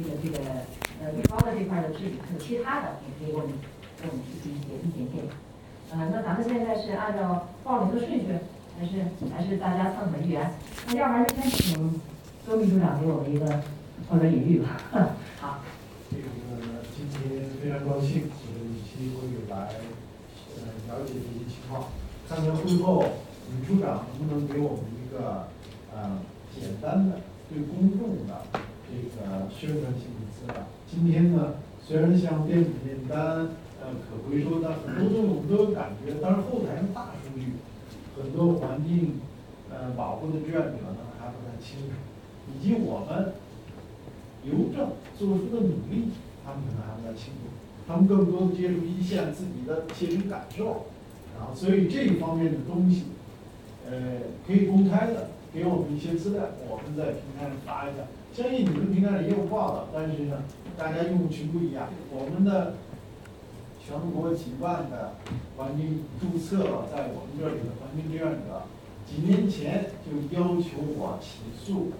这个这个呃面包的这块的治理，还有其他的，也可以给我们给我们提出一些意见建议。呃，那咱们现在是按照报名的顺序，还是还是大家畅所欲言？那要不然就先请周秘书长给我们一个抛砖引玉吧。好。这个今天非常高兴，有一期会来呃了解这些情况。看看会后李处长能不能给我们一个呃简单的对公众的这个宣传性的资料。今天呢，虽然像电子订单。呃，可回收的很多东西我们都有感觉，但是后台的大数据，很多环境呃保护的志愿者呢还不太清楚，以及我们邮政做出的努力，他们可能还不太清楚，他们更多的接触一线自己的切身感受，然后，所以这一方面的东西，呃，可以公开的给我们一些资料，我们在平台上发一下，相信你们平台上也有报道，但是呢，大家用户群不一样，我们的。全国几万的环境注册在我们这里的环境志愿者，几年前就要求我起诉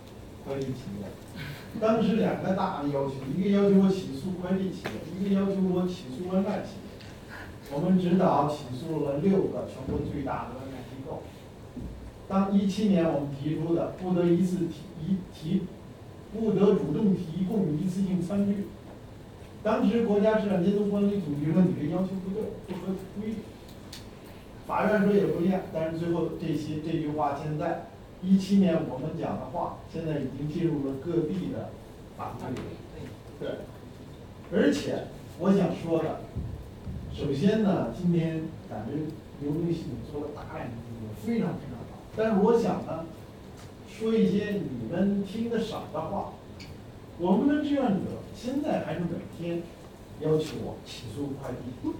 快递企业。当时两个大的要求，一个要求我起诉快递企业，一个要求我起诉外卖企业。我们指导起诉了六个全国最大的外卖机构。当一七年我们提出的不得一次提一提，不得主动提供一次性餐具。当时国家市场监督管理总局说你这要求不对，不合规定。法院说也不一样，但是最后这些这句话现在一七年我们讲的话，现在已经进入了各地的法律里。对，而且我想说的，首先呢，今天感觉刘律师做了大量的工作，非常非常好。但是我想呢，说一些你们听得少的话。我们的志愿者现在还是每天要求我起诉快递，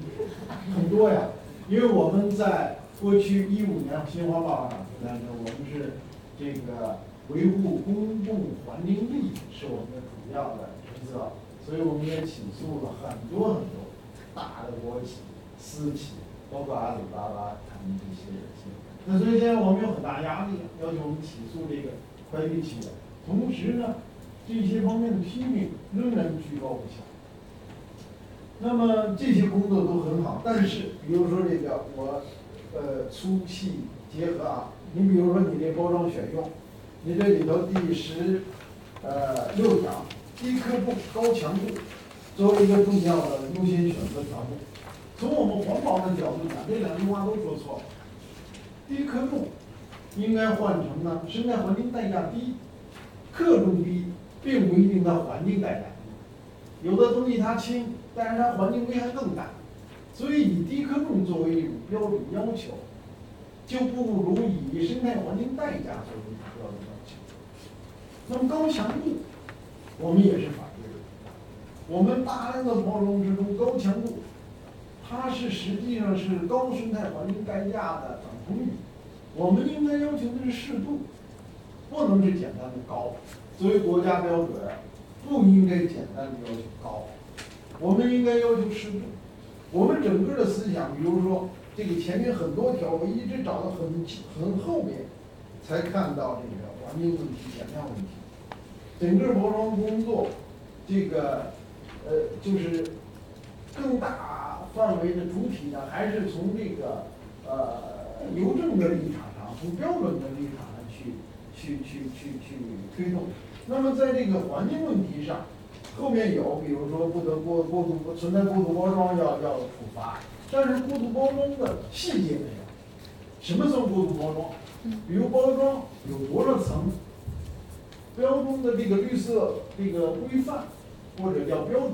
很多呀。因为我们在过去一五年新华报上出来的，我们是这个维护公共环境利益是我们的主要的职责，所以我们也起诉了很多很多大的国企、私企，包括阿里巴巴他们这些企业。那所以现在我们有很大压力，要求我们起诉这个快递企业，同时呢。这些方面的批评仍然居高不下。那么这些工作都很好，但是比如说这个我，呃，粗细结合啊。你比如说你这包装选用，你这里头第十，呃，六条，低刻度高强度作为一个重要的优先选择条目。从我们环保的角度讲，这两句话都说错了。低克重应该换成呢，生态环境代价低，克重低。并不一定它环境代价低，有的东西它轻，但是它环境危害更大，所以以低克重作为一种标准要求，就不如以生态环境代价作为标准要求。那么高强度，我们也是反对的。我们大量的包装之中，高强度，它是实际上是高生态环境代价的等同于，我们应该要求的是适度，不能是简单的高。作为国家标准，不应该简单的要求高，我们应该要求适度。我们整个的思想，比如说这个前面很多条，我一直找到很很后面，才看到这个环境问题、减量问题。整个包装工作，这个呃，就是更大范围的主体呢，还是从这个呃邮政的立场上，从标准的立场上去去去去去推动。那么在这个环境问题上，后面有，比如说不得过过度存在过度包装要要处罚，但是过度包装的细节没有，什么算过度包装？比如包装有多少层，标中的这个绿色这个规范或者叫标准，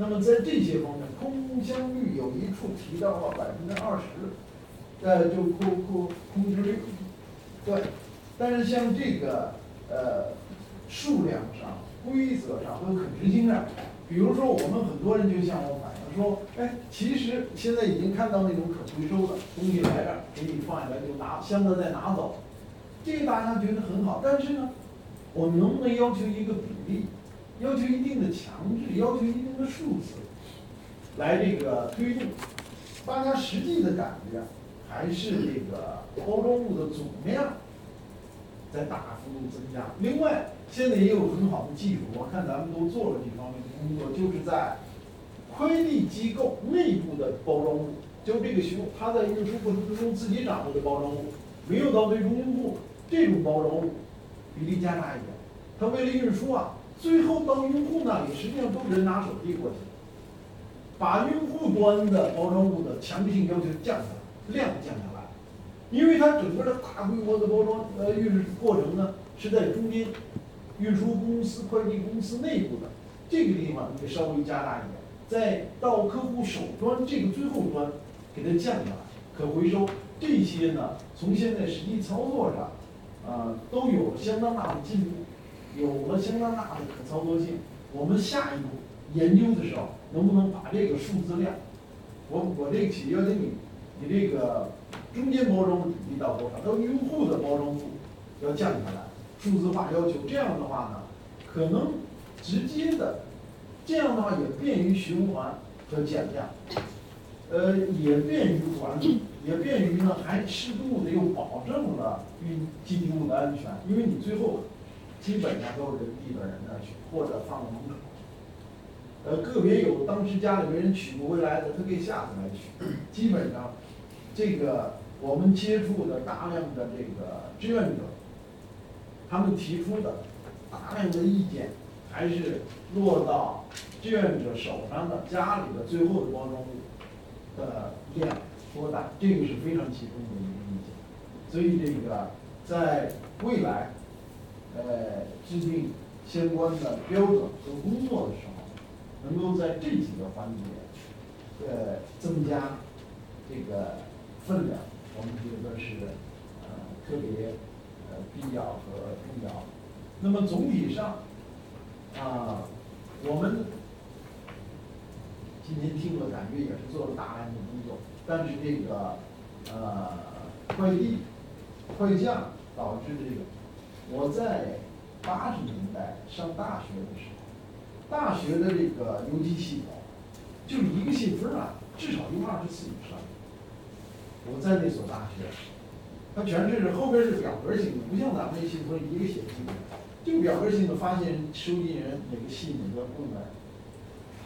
那么在这些方面，空箱率有一处提到了百分之二十，呃，就空空空置率，对，但是像这个呃。数量上、规则上和可执行上，比如说，我们很多人就向我反映说：“哎，其实现在已经看到那种可回收的东西来这儿，给你放下来就拿箱子再拿走，这个大家觉得很好。但是呢，我能不能要求一个比例，要求一定的强制，要求一定的数字，来这个推动？大家实际的感觉还是这个包装物的总量在大幅度增加。另外。现在也有很好的技术，我看咱们都做了这方面的工作，就是在快递机构内部的包装物，就这个熊，它在运输过程之中自己掌握的包装物，没有到最终用户，这种包装物比例加大一点。它为了运输啊，最后到用户那里，实际上都是人拿手递过去，把用户端的包装物的强制性要求降下来，量降下来，因为它整个的大规模的包装呃运输过程呢是在中间，运输公司、快递公司内部的。这个地方你得稍微加大一点，再到客户手端这个最后端给它降下来，可回收。这些呢，从现在实际操作上，啊都有相当大的进步。有了相当大的可操作性，我们下一步研究的时候，能不能把这个数字量，我我这个企业要求你，你这个中间包装的比例到多少，到用户的包装度要降下来，数字化要求，这样的话呢，可能直接的，这样的话也便于循环和减量，呃，也便于管理，也便于呢还适度的又保证了运进物的安全，因为你最后。基本上都是递到人那儿去，或者放到门口。呃，个别有当时家里没人取不回来的，他可以下次来取。基本上，这个我们接触的大量的这个志愿者，他们提出的大量的意见，还是落到志愿者手上的家里的最后的包装物的量多大，这个是非常集中的一个意见。所以这个在未来。呃，制定相关的标准和工作的时候，能够在这几个环节，呃，增加这个分量，我们觉得是呃特别呃必要和重要。那么总体上，啊，我们今天听了，感觉也是做了大量的工作，但是这个呃快递快件导致这个。我在八十年代上大学的时候，大学的这个邮寄系统，就一个信封啊，至少用二十次以上。我在那所大学，它全是后边是表格型的，不像咱们那信封一个写信，就表格型的，发现、收件人哪个信哪个部门，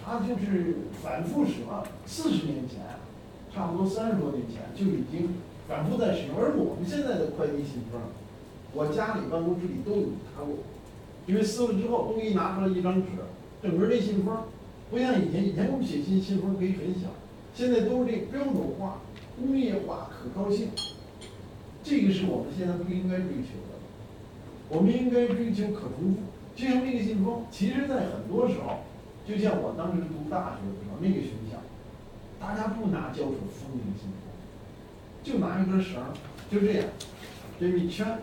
它就是反复使用。四十年前，差不多三十多年前就已经反复在使用，而我们现在的快递信封。我家里办公室里都有拿过，因为撕了之后东西拿出来一张纸，整个这信封，不像以前，以前我们写信信封可以很小，现在都是这标准化、工业化、可靠性，这个是我们现在不应该追求的，我们应该追求可重复。就像那个信封，其实在很多时候，就像我当时读大学的时候，那个学校，大家不拿胶水封那个信封，就拿一根绳儿，就这样，这么一圈。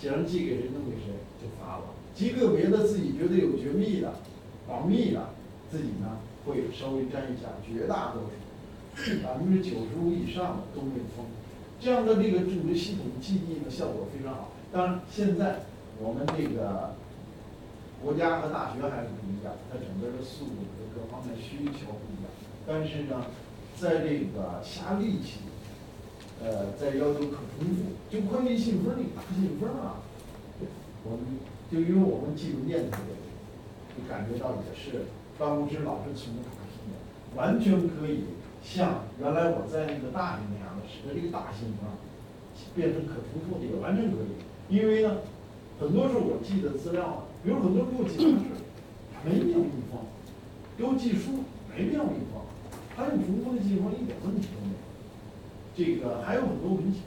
写上寄给谁弄给谁就发了，极个别的自己觉得有绝密的、保密的，自己呢会稍微沾一下，绝大多数百分之九十五以上的都没有封。这样的这个整个系统记忆的效果非常好。当然，现在我们这个国家和大学还是不一样，它整个的速度和各方面需求不一样。但是呢，在这个下力气。呃，在要求可重复，就快递信封那个大信封啊，我们就因为我们记文件特别多，就感觉到也是办公室老是存着大信，完全可以像原来我在那个大学那样的使得这个大信封变成可重复的，也完全可以。因为呢，很多时候我记的资料，比如很多给我寄杂志，没必要密封；给我寄书，没必要密封。他用重复的信封一点问题都没有。这个还有很多文件，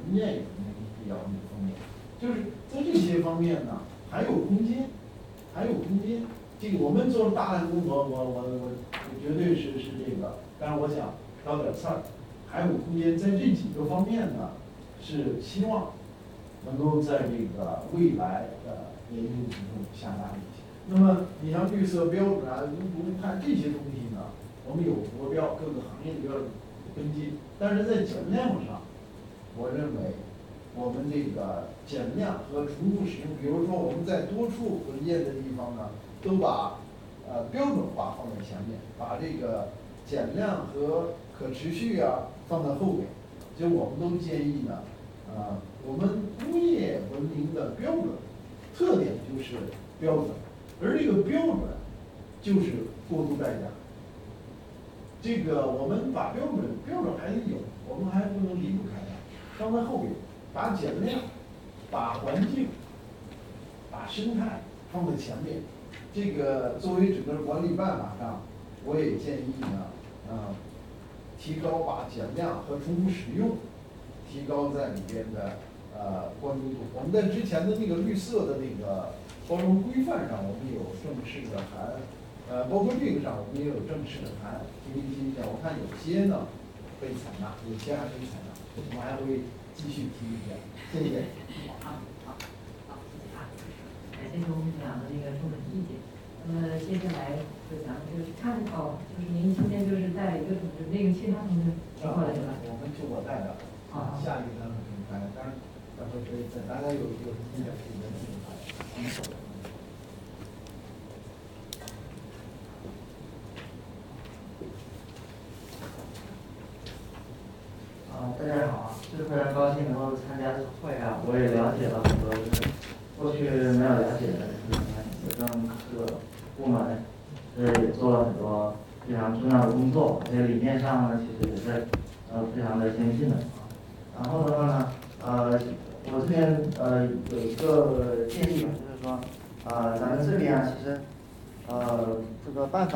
文件也没必要密封面，就是在这些方面呢，还有空间，还有空间。这个我们做了大量工作，我我我绝对是是这个，但是我想挑点刺儿，还有空间，在这几个方面呢，是希望能够在这个未来的研究之中下大力气。那么你像绿色标准啊、无毒碳这些东西呢，我们有国标，各个行业的标准。跟进，但是在减量上，我认为我们这个减量和重复使用，比如说我们在多处文件的地方呢，都把呃标准化放在前面，把这个减量和可持续啊放在后面。就我们都建议呢，呃，我们工业文明的标准特点就是标准，而这个标准就是过度代价。这个我们把标准标准还得有，我们还不能离不，放在后边，把减量，把环境，把生态放在前面。这个作为整个管理办法上，我也建议呢，啊，提高把减量和重复使用提高在里边的呃关注度。我们在之前的那个绿色的那个包装规范上，我们有正式的谈，呃，包括这个上我们也有正式的谈提一些意见。我看有些呢被采纳，有些还没采纳，我们还会继续提意见。谢谢。好，好，好，谢谢啊，感谢周部长的这个中肯意见。那么接下来就咱们就是看哦，就是您今天就是带了一个同志，那个其他同志过来是吧？我们就我带的，啊下一个咱们可以拍，当然到时候可以在大家有有意见可以再进行拍。啊，大家好啊，是非常高兴能够参加这个会啊，我也了解了很多就是过去没有了解的这方面，也跟各个部门是也做了很多非常重要的工作，这个理念上呢，其实也是呃非常的先进的。然后的话呢，呃，我这边呃有一个建议吧，就是说，呃，咱们这边啊，其实呃这个办法。